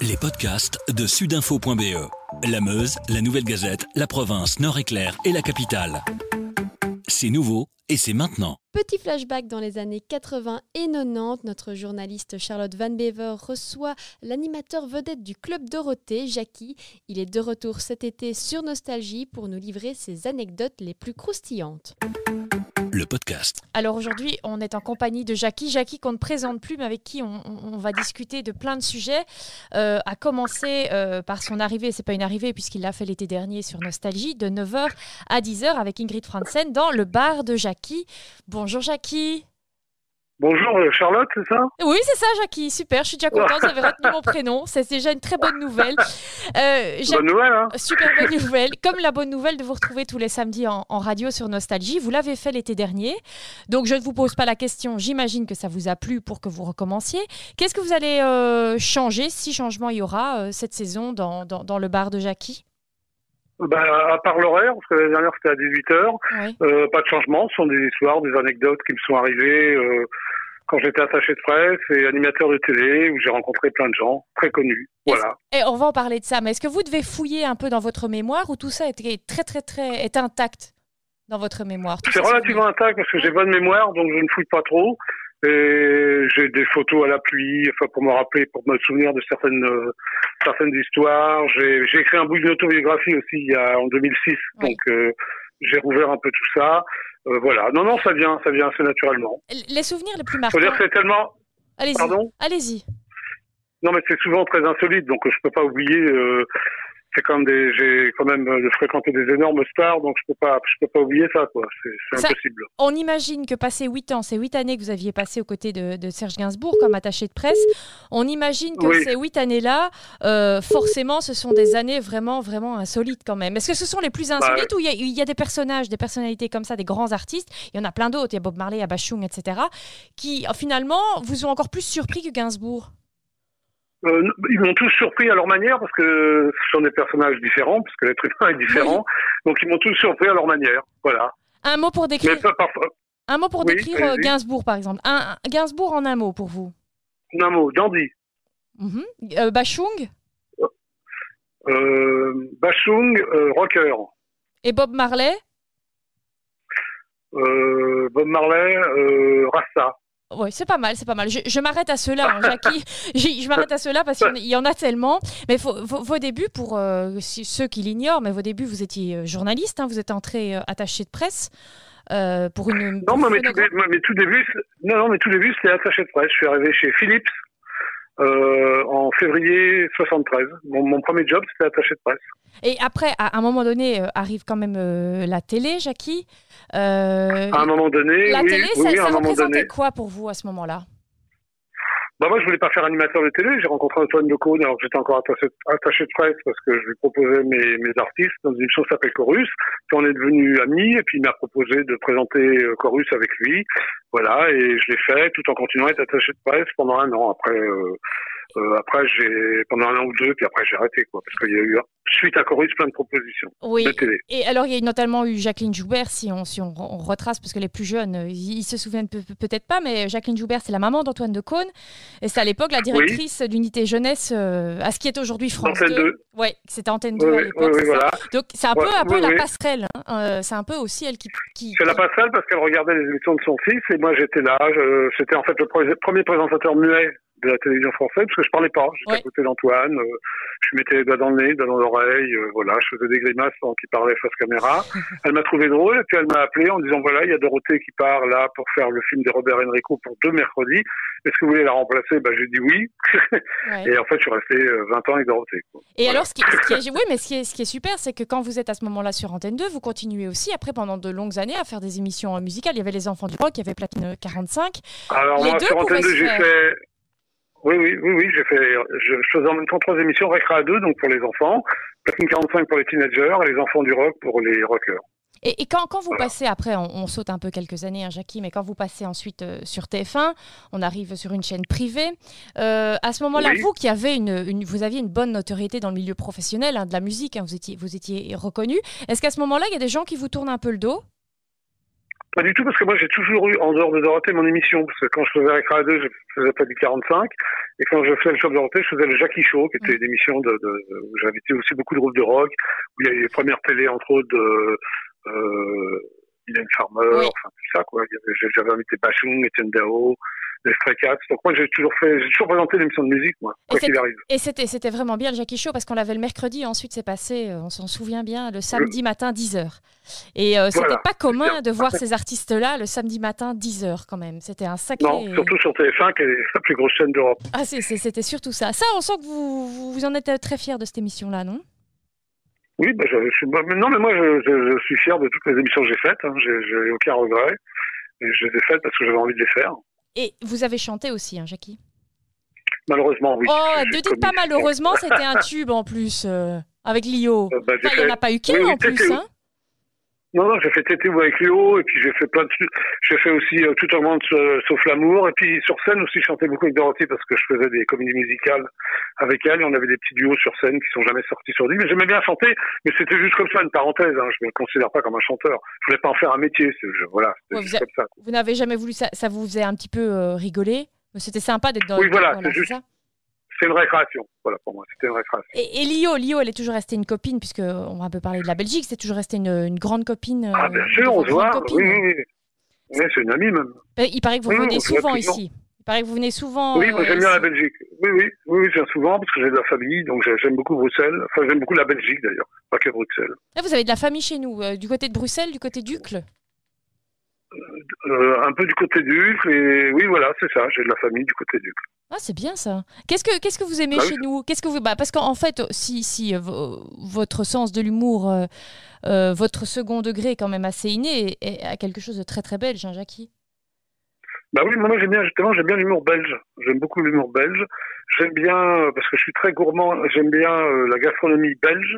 Les podcasts de sudinfo.be. La Meuse, la Nouvelle Gazette, la province, Nord-Éclair et la capitale. C'est nouveau et c'est maintenant. Petit flashback dans les années 80 et 90, notre journaliste Charlotte Van Bever reçoit l'animateur vedette du Club Dorothée, Jackie. Il est de retour cet été sur Nostalgie pour nous livrer ses anecdotes les plus croustillantes le podcast. Alors aujourd'hui, on est en compagnie de Jackie. Jackie qu'on ne présente plus, mais avec qui on, va discuter de plein de sujets. Euh, à commencer euh, par son arrivée, c'est pas une arrivée puisqu'il l'a fait l'été dernier sur Nostalgie, de 9h à 10h avec Ingrid Franzen dans le bar de Jackie. Bonjour Jackie. Bonjour euh, Charlotte, c'est ça Oui, c'est ça, Jackie. Super, je suis déjà contente. Vous avez retenu mon prénom. C'est déjà une très bonne nouvelle. Euh, bonne nouvelle, hein Super bonne nouvelle. Comme la bonne nouvelle de vous retrouver tous les samedis en, radio sur Nostalgie. Vous l'avez fait l'été dernier. Donc, je ne vous pose pas la question. J'imagine que ça vous a plu pour que vous recommenciez. Qu'est-ce que vous allez euh, changer, si changement il y aura cette saison dans, dans le bar de Jackie? Bah, à part l'horaire, parce que l'année dernière c'était à 18h, euh, pas de changement, ce sont des histoires, des anecdotes qui me sont arrivées euh, quand j'étais attaché de presse et animateur de télé, où j'ai rencontré plein de gens très connus. Voilà. Et on va en parler de ça, mais est-ce que vous devez fouiller un peu dans votre mémoire ou tout ça est très très très est intact dans votre mémoire C'est relativement intact parce que j'ai bonne mémoire, donc je ne fouille pas trop. Et j'ai des photos à l'appui, enfin pour me rappeler, pour me souvenir de certaines euh, certaines histoires. J'ai écrit un bout d'une autobiographie aussi il y a en 2006, donc euh, j'ai rouvert un peu tout ça. Euh, voilà. Non, non, ça vient, ça vient assez naturellement. Les souvenirs les plus marquants. Faut dire c'est tellement. Allez-y. Pardon? Allez-y. Non, mais c'est souvent très insolite, donc je peux pas oublier euh, c'est quand même des, j'ai quand même euh, fréquenté des énormes stars, donc je peux pas, je peux pas oublier ça, quoi. C'est impossible. On imagine que passé huit ans, ces huit années que vous aviez passé aux côtés de, de Serge Gainsbourg comme attaché de presse, on imagine que ces huit années-là, euh, forcément, ce sont des années vraiment, vraiment insolites quand même. Est-ce que ce sont les plus bah, insolites ou il y, y, a des personnages, des personnalités comme ça, des grands artistes? Il y en a plein d'autres. Il y a Bob Marley, il y a Bachung, etc. Qui finalement vous ont encore plus surpris que Gainsbourg. Euh, ils m'ont tous surpris à leur manière parce que ce sont des personnages différents, parce que l'être humain est différent. Donc ils m'ont tous surpris à leur manière. Voilà. Un mot pour décrire. Un mot pour décrire euh, Gainsbourg, par exemple. Un, Gainsbourg en un mot pour vous. En un mot, dandy. Mhm. Euh, Bachung. Bachung, rocker. Et Bob Marley. Bob Marley, Rasta. Oui, c'est pas mal, c'est pas mal. Je, m'arrête à cela, hein, Jackie. je, m'arrête à cela parce qu'il y en a tellement. Mais vos, débuts, pour euh, ceux qui l'ignorent, mais vos débuts, vous étiez euh, journaliste, hein, vous êtes entré euh, attaché de presse. pour une. Non, mais, tout, mais tout début, non, non, mais tout début, c'était attaché de presse. Je suis arrivé chez Philips en février 73. Mon, premier job, c'était attaché de presse. Et après, à un moment donné, arrive quand même la télé, Jackie. Euh, à un moment donné, la oui, télé, ça, ça représentait quoi pour vous à ce moment-là? Bah moi, je voulais pas faire animateur de télé. J'ai rencontré Antoine Decaune alors que j'étais encore attaché, attaché, de presse parce que je lui proposais mes, artistes dans une émission qui s'appelle Chorus. Puis on est devenus amis et puis il m'a proposé de présenter euh, Chorus avec lui. Voilà, et je l'ai fait tout en continuant à être attaché de presse pendant un an. Après, euh, euh, après, j'ai pendant un an ou deux, puis après j'ai arrêté quoi, parce qu'il y a eu suite à Chorus plein de propositions oui. de télé. Et alors il y a notamment eu Jacqueline Joubert, si on si on, retrace, parce que les plus jeunes, euh, ils, se souviennent peut-être pas, mais Jacqueline Joubert, c'est la maman d'Antoine de Caunes, et c'est à l'époque la directrice d'unité jeunesse euh, à ce qui est aujourd'hui France Antenne 2. Oui, c'était Antenne 2 à l'époque. voilà. Donc c'est un peu un peu la passerelle. Hein. c'est un peu aussi elle qui. qui c'est la passerelle parce qu'elle regardait les émissions de son fils et moi j'étais là. C'était en fait le premier présentateur muet de la télévision française parce que je parlais pas. J'étais à côté d'Antoine, euh, je mettais les doigts dans le nez, dans l'oreille, euh, voilà, je faisais des grimaces pendant qu'il parlait face caméra. elle m'a trouvé drôle et puis elle m'a appelé en disant voilà, il y a Dorothée qui part là pour faire le film de Robert Enrico pour deux mercredis. Est-ce que vous voulez la remplacer? Bah, J'ai dit oui. et en fait, je suis resté 20 euh, ans avec Dorothée. Et alors, ce qui, est, oui, mais ce qui est, ce qui est super, c'est que quand vous êtes à ce moment-là sur Antenne 2, vous continuez aussi après pendant de longues années à faire des émissions musicales. Il y avait les enfants du rock, il y avait Platine 45. Alors moi, sur Antenne 2, j'ai fait oui, oui, oui, oui, j'ai fait, je, faisais en même temps trois émissions, Récra 2, donc pour les enfants, Platine 45 pour les teenagers, et les enfants du rock pour les rockers. Et, quand, quand, vous passez, après, on, saute un peu quelques années, hein, Jackie, mais quand vous passez ensuite euh, sur TF1, on arrive sur une chaîne privée. Euh, à ce moment-là, vous qui avez une, vous aviez une bonne notoriété dans le milieu professionnel hein, de la musique, hein, vous étiez, vous étiez reconnu. Est-ce qu'à ce moment-là, il y a des gens qui vous tournent un peu le dos? Pas du tout, parce que moi j'ai toujours eu, en dehors de Dorothée, mon émission. Parce que quand je faisais Récré 2, je faisais pas du 45. Et quand je faisais le show de Dorothée, je faisais le Jackie Show, qui était une émission de, de où j'invitais aussi beaucoup de groupes de rock, où il y avait les premières télés, entre autres, de, euh, Mylène Farmer, enfin tout ça, quoi. J'avais invité Bachung, Etienne Dao, les Stray. Donc moi j'ai toujours fait, j'ai toujours présenté l'émission de musique, moi, quoi qu'il arrive. Et c'était, c'était vraiment bien le Jackie Show parce qu'on l'avait le mercredi, ensuite c'est passé, euh, on s'en souvient bien, le samedi matin 10h. Et euh, c'était pas commun de voir ces artistes-là le samedi matin 10h quand même. C'était un sacré. Non, surtout sur TF1 qui est la plus grosse chaîne d'Europe. Ah c'était surtout ça. Ça, on sent que vous, vous en êtes très fier de cette émission-là, non? Oui, bah, je, bah, non, mais moi, je, je, suis fier de toutes les émissions que j'ai faites. Hein. J'ai aucun regret. Et je les ai faites parce que j'avais envie de les faire. Et vous avez chanté aussi, hein, Jackie? Malheureusement, oui. Oh, ne dites pas malheureusement, c'était un tube en plus, euh, avec Lio. Euh, bah, il n'y en a pas eu qu'un en plus, hein non, non, j'ai fait TTO avec Léo, et puis j'ai fait plein de J'ai fait aussi euh, Tout au monde euh, sauf l'amour, et puis sur scène aussi, je chantais beaucoup avec Dorothy parce que je faisais des comédies musicales avec elle, et on avait des petits duos sur scène qui sont jamais sortis sur lui. Mais j'aimais bien chanter, mais c'était juste comme ça, une parenthèse. Hein, je me considère pas comme un chanteur. Je voulais pas en faire un métier. voilà, vous, comme ça. Vous n'avez jamais voulu ça, ça vous faisait un petit peu euh, rigoler C'était sympa d'être dans. Oui, voilà, c'est juste. Ça? C'est une récréation. Voilà, pour moi, c'était une récréation. Et, Lio, Lio, elle est toujours restée une copine, puisque on va un peu parler de la Belgique, c'est toujours resté une, grande copine. Ah, bien sûr, on se voit. Oui, oui, c'est une amie même. Euh, il paraît que vous venez souvent ici. Il paraît que vous venez souvent. Oui, moi j'aime bien la Belgique. Oui, oui, oui, je viens souvent parce que j'ai de la famille, donc j'aime beaucoup Bruxelles. Enfin, j'aime beaucoup la Belgique d'ailleurs, pas que Bruxelles. Ah, vous avez de la famille chez nous, euh, du côté de Bruxelles, du côté d'Ucle euh, un peu du côté d'Ucle, et oui, voilà, c'est ça, j'ai de la famille du côté d'Ucle. Ah, c'est bien ça. Qu'est-ce que qu'est-ce que vous aimez bah chez nous? Qu'est-ce que vous bah, parce qu'en fait si si euh, votre sens de l'humour euh, euh, votre second degré est quand même assez inné et, a quelque chose de très très belge, hein, Jackie? Bah oui, moi j'aime bien justement j'aime bien l'humour belge. J'aime beaucoup l'humour belge. J'aime bien parce que je suis très gourmand. J'aime bien la gastronomie belge.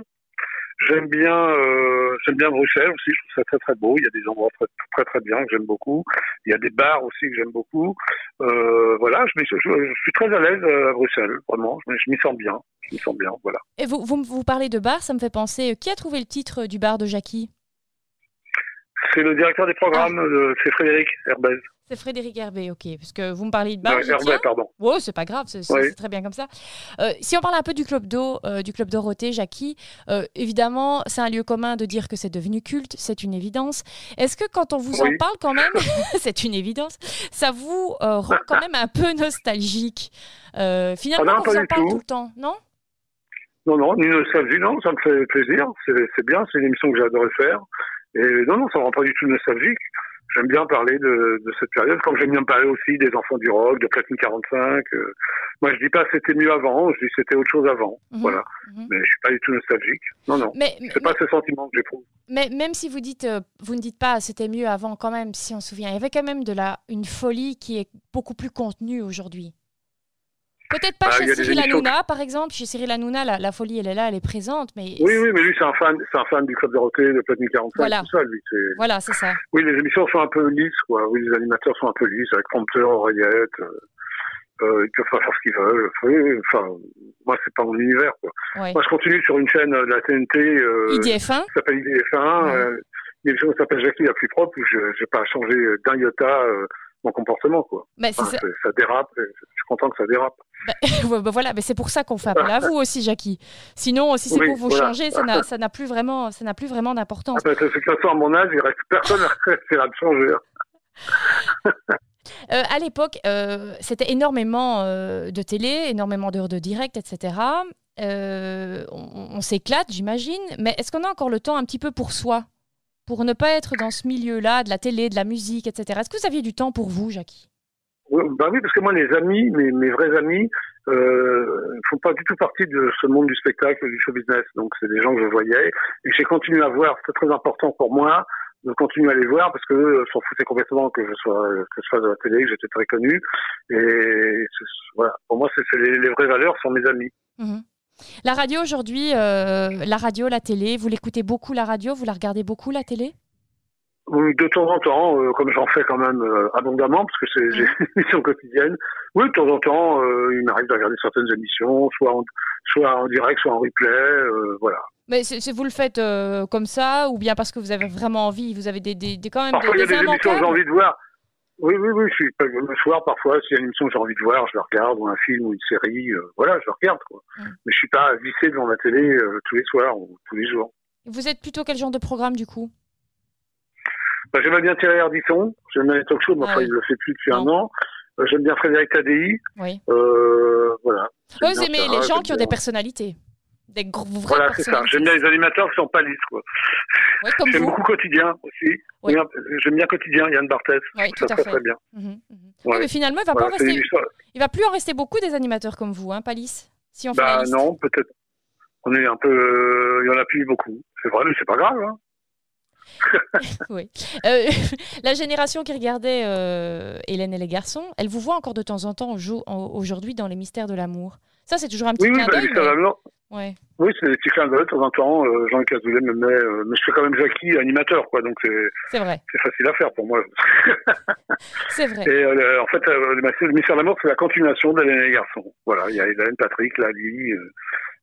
J'aime bien, euh, j'aime bien Bruxelles aussi. Je trouve ça très très beau. Il y a des endroits très très, très bien que j'aime beaucoup. Il y a des bars aussi que j'aime beaucoup. Euh, voilà, je, je, je, suis très à l'aise euh, à Bruxelles, vraiment. Je, je m'y sens bien. Je m'y sens bien, voilà. Et vous, vous, vous parlez de bar, ça me fait penser. Euh, qui a trouvé le titre du bar de Jackie? C'est le directeur des programmes. Ah. c'est Frédéric Herbez. C'est Frédéric Herbé, ok. Parce que vous me parlez de bar. Herbé, pardon. Ouais, c'est pas grave, c'est très bien comme ça. Euh, si on parle un peu du Club d'eau, euh, du Club Dorothée, Jackie, euh, évidemment, c'est un lieu commun de dire que c'est devenu culte, c'est une évidence. Est-ce que quand on vous en parle quand même, c'est une évidence, ça vous rend quand même un peu nostalgique? Finalement, on vous en parle tout. le temps, non? Non, non, ni nostalgie, non, ça me fait plaisir. C'est bien, c'est une émission que j'adorais faire. Et non, non, ça ne rend pas du tout nostalgique j'aime bien parler de, de, cette période, comme j'aime bien parler aussi des enfants du rock, de Platine 45. Euh. moi, je dis pas c'était mieux avant, je dis c'était autre chose avant. Mhm. voilà. Mhm. Mais je suis pas du tout nostalgique. Non, non. Mais, c'est pas ce sentiment que j'éprouve. Mais même si vous dites, euh, vous ne dites pas c'était mieux avant, quand même, si on se souvient, il y avait quand même de la une folie qui est beaucoup plus contenue aujourd'hui. Peut-être pas bah, chez Cyril Hanouna, par exemple. Chez Cyril Hanouna, la, la, folie, elle est là, elle est présente. Mais... Oui, oui, mais lui, c'est un fan, c'est un fan du Club Dorothée, de Platine 45, voilà. tout ça, lui. Voilà, c'est ça. Oui, les émissions sont un peu lisses, quoi. Oui, les animateurs sont un peu lisses, avec prompteur, oreillette. Euh, euh, ils peuvent pas faire ce qu'ils veulent. Oui, enfin, moi, c'est pas mon univers, quoi. Moi, je continue sur une chaîne de la TNT. Euh, IDF1 qui s'appelle IDF1. Ouais. Euh, une chose qui s'appelle Jackie la plus propre, où je n'ai pas changé d'un iota euh, mon comportement, quoi. Bah, ça. ça dérape, je suis content que ça dérape. Bah, bah, voilà, mais c'est pour ça qu'on fait appel à vous aussi, Jackie. Sinon, si c'est pour vous changer, ça n'a plus vraiment, ça n'a plus vraiment d'importance. Ah, de toute façon, à mon âge, il reste personne à me changer. Euh, à l'époque, euh, c'était énormément euh, de télé, énormément d'heures de direct, etc. on, on s'éclate, j'imagine. Mais est-ce qu'on a encore le temps un petit peu pour soi? Pour ne pas être dans ce milieu-là, de la télé, de la musique, etc. Est-ce que vous aviez du temps pour vous, Jackie? Bah oui, parce que moi, les amis, mes, mes vrais amis, euh, font pas du tout partie de ce monde du spectacle, du show business. Donc, c'est des gens que je voyais et j'ai continué à voir. C'est très important pour moi de continuer à les voir parce que eux s'en foutaient complètement que je sois que je sois de la télé, que j'étais très connu. Et voilà, pour moi, c'est les, les, vraies valeurs sont mes amis. Mhm. La radio aujourd'hui, euh, la radio, la télé, vous l'écoutez beaucoup la radio, vous la regardez beaucoup la télé? De temps en temps, euh, comme j'en fais quand même euh, abondamment, parce que c'est une émission quotidienne. Oui, de temps en temps, euh, il m'arrive de regarder certaines émissions, soit en, soit en direct, soit en replay, voilà. Mais c'est, vous le faites comme ça, ou bien parce que vous avez vraiment envie, vous avez des, des, quand même parfois, des, il y a des émissions que j'ai envie de voir. Oui, oui, oui. Je suis, le soir, parfois, s'il y a une émission que j'ai envie de voir, je la regarde, ou un film, ou une série, euh, voilà, je la regarde. Quoi. Mais je suis pas vissé devant la télé euh, tous les soirs ou tous les jours. Vous êtes plutôt quel genre de programme, du coup? Bah, J'aime bien Thierry Ardisson, j'aime bien les talk shows, mais ah enfin, il le fait plus depuis un an. j'aime bien Frédéric Tadei. Oui. voilà. Vous aimez les gens qui ont des personnalités des gros, voilà, c'est ça. J'aime bien les animateurs qui sont pas lisses, quoi. J'aime beaucoup quotidien aussi. J'aime bien quotidien, Yann Barthès. Oui, tout ça à fait. Très bien. Mhm, mhm. mais finalement, il va pas rester. Il va plus en rester beaucoup des animateurs comme vous, hein, Palis. Si on fait bah, non, peut-être. On est un peu. Il y en a plus beaucoup. C'est vrai, mais c'est pas grave. Hein. oui. Euh, la génération qui regardait euh, Hélène et les garçons, elle vous voit encore de temps en temps aujourd'hui dans Les Mystères de l'amour. Ça, c'est toujours un petit oui, clin d'œil. Oui, Ouais. Oui, c'est des petits clins d'œil. De temps en temps, euh, Jean-Luc Azoulay me met. Euh, mais je fais quand même Jackie animateur, quoi. Donc c'est. C'est vrai. C'est facile à faire pour moi. c'est vrai. Et euh, en fait, le mystère de l'amour, c'est la continuation d'Hélène et les garçons. Voilà, il y a Hélène, Patrick, Lali.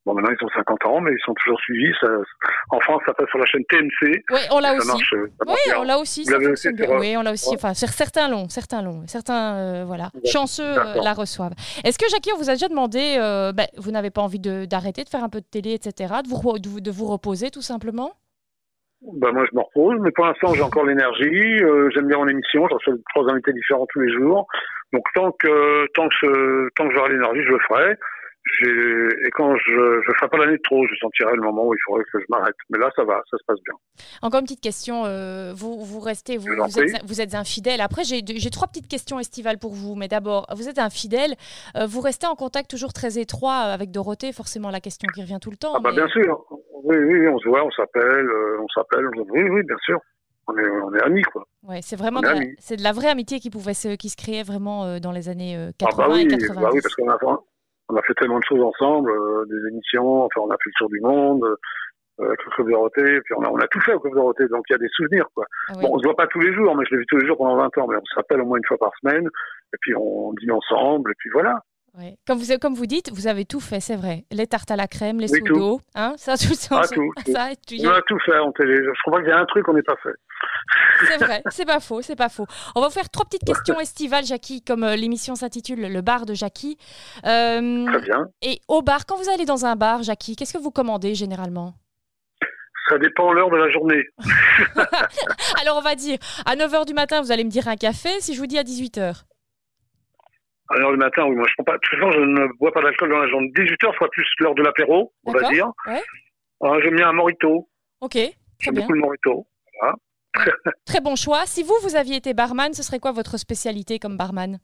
Bon, maintenant, ils ont 50 ans, mais ils sont toujours suivis. Ça, en France, ça passe sur la chaîne TMC. Oui, on l'a aussi. oui, on l'a aussi. Oui, on l'a aussi. Enfin, certains l'ont, certains l'ont. Certains, voilà, chanceux la reçoivent. Est-ce que, Jackie, on vous a déjà demandé, ben, vous n'avez pas envie d'arrêter de, faire un peu de télé, etc., de vous, de, vous reposer, tout simplement? Bah moi je me repose, mais pour l'instant j'ai encore l'énergie. J'aime bien mon émission, je reçois trois invités différents tous les jours. Donc tant que tant que tant que j'aurai l'énergie, je le ferai et quand je ne ferai pas l'année de trop, je sentirai le moment où il faudrait que je m'arrête. Mais là, ça va, ça se passe bien. Encore une petite question. Euh, vous, vous restez, vous, vous, êtes, vous êtes, un fidèle. Après, j'ai trois petites questions estivales pour vous. Mais d'abord, vous êtes un fidèle. Euh, vous restez en contact toujours très étroit avec Dorothée. Forcément, la question qui revient tout le temps. Ah bah bien sûr. Oui, oui, on se voit, on s'appelle, euh, on s'appelle. Oui, oui, bien sûr. On est, on est amis, quoi. Ouais, c'est vraiment c'est de la vraie amitié qui pouvait se, qui se créait vraiment dans les années 80 ah bah et 90. Bah oui, parce qu'on a on a fait tellement de choses ensemble, euh, des émissions, enfin on a fait le tour du monde, euh, avec le Club Dorothée, puis on a, on a tout fait au Club Dorothée, donc il y a des souvenirs quoi. Ah bon, on se voit pas tous les jours, mais je l'ai vu tous les jours pendant 20 ans, mais on s'appelle au moins une fois par semaine, et puis on dîne ensemble, et puis voilà. Ouais. Comme, vous, comme vous dites, vous avez tout fait, c'est vrai. Les tartes à la crème, les oui, d'eau, hein, ça, tout ça. Ah, tout, ça, On a tout fait en télé. Je crois qu'il y a un truc qu'on n'est pas fait. C'est vrai, c'est pas faux, c'est pas faux. On va vous faire trois petites questions estivales, Jackie, comme euh, l'émission s'intitule Le bar de Jackie. Euh, Très bien. Et au bar, quand vous allez dans un bar, Jackie, qu'est-ce que vous commandez généralement? Ça dépend l'heure de la journée. Alors on va dire, à 9h du matin, vous allez me dire un café, si je vous dis à 18h alors le matin, oui, moi je prends pas. De toute façon, je ne bois pas d'alcool dans la journée. 18h, soit plus l'heure de l'apéro, on va dire. Ouais. Euh, J'aime bien un morito. Ok. J'aime beaucoup le morito. Très bon choix. Si vous, vous aviez été barman, ce serait quoi votre spécialité comme barman?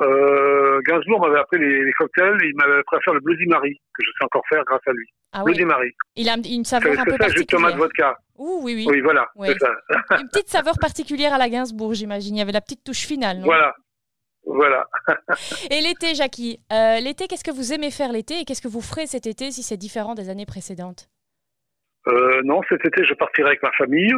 Euh, Gainsbourg m'avait appris les, cocktails il m'avait appris à faire le Bloody Mary, que je sais encore faire grâce à lui. Ah Bloody Mary. Il a une saveur un peu ça, particulière. tomate vodka. Ouh, oui, oui. Oui, voilà. Ça. une petite saveur particulière à la Gainsbourg, j'imagine. Il y avait la petite touche finale. Non? Voilà, voilà. et l'été, Jackie, euh, l'été, qu'est-ce que vous aimez faire l'été et qu'est-ce que vous ferez cet été si c'est différent des années précédentes? Euh, non, cet été, je partirai avec ma famille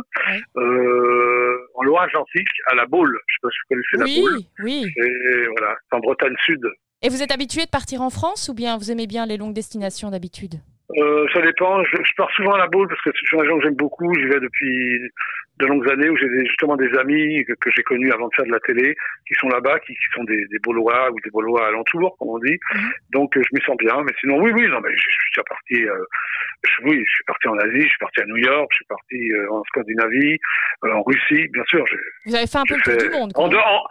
euh, en Loire-Atlantique, à la Baule. Je sais pas si vous connaissez la Baule. Oui, Et voilà, en Bretagne Sud. Et vous êtes habitué de partir en France ou bien vous aimez bien les longues destinations d'habitude? Euh, ça dépend. Je, pars souvent à la boule parce que c'est une région que j'aime beaucoup. J'y vais depuis de longues années où j'ai justement des amis que, j'ai connus avant de faire de la télé qui sont là-bas, qui, sont des, des Baulois ou des Baulois alentours, comme on dit. Mhm. Donc je me sens bien. Mais sinon, oui, oui, non, mais je, suis parti. Euh, oui, je suis parti en Asie, je suis parti à New York, je suis parti euh, en Scandinavie, euh, en Russie, bien sûr. Vous avez fait un peu le tour du monde. En dehors,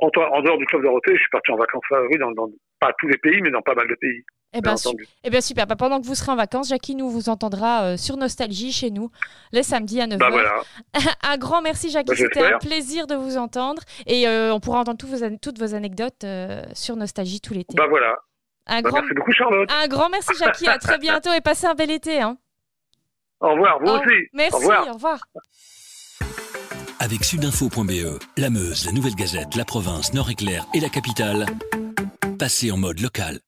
en, dehors du club Dorothée, je suis parti en vacances, oui, dans, dans, pas tous les pays, mais dans pas mal de pays. Eh bien, eh bien, super. Bah, pendant que vous serez en vacances, Jackie nous vous entendra euh, sur Nostalgie chez nous, les samedis à 9h. Bah, voilà. un grand merci, Jackie. Bah, C'était un plaisir de vous entendre. Et euh, on pourra entendre vos, toutes vos anecdotes euh, sur Nostalgie tout l'été. Bah voilà. Un bah, grand... Merci beaucoup, Charlotte. Un grand merci, Jackie. à très bientôt et passez un bel été. Hein. Au revoir, vous aussi. Merci, au revoir. Au revoir. Avec sudinfo.be, la Meuse, la Nouvelle Gazette, la province, Nord-Éclair et la capitale, passez en mode local.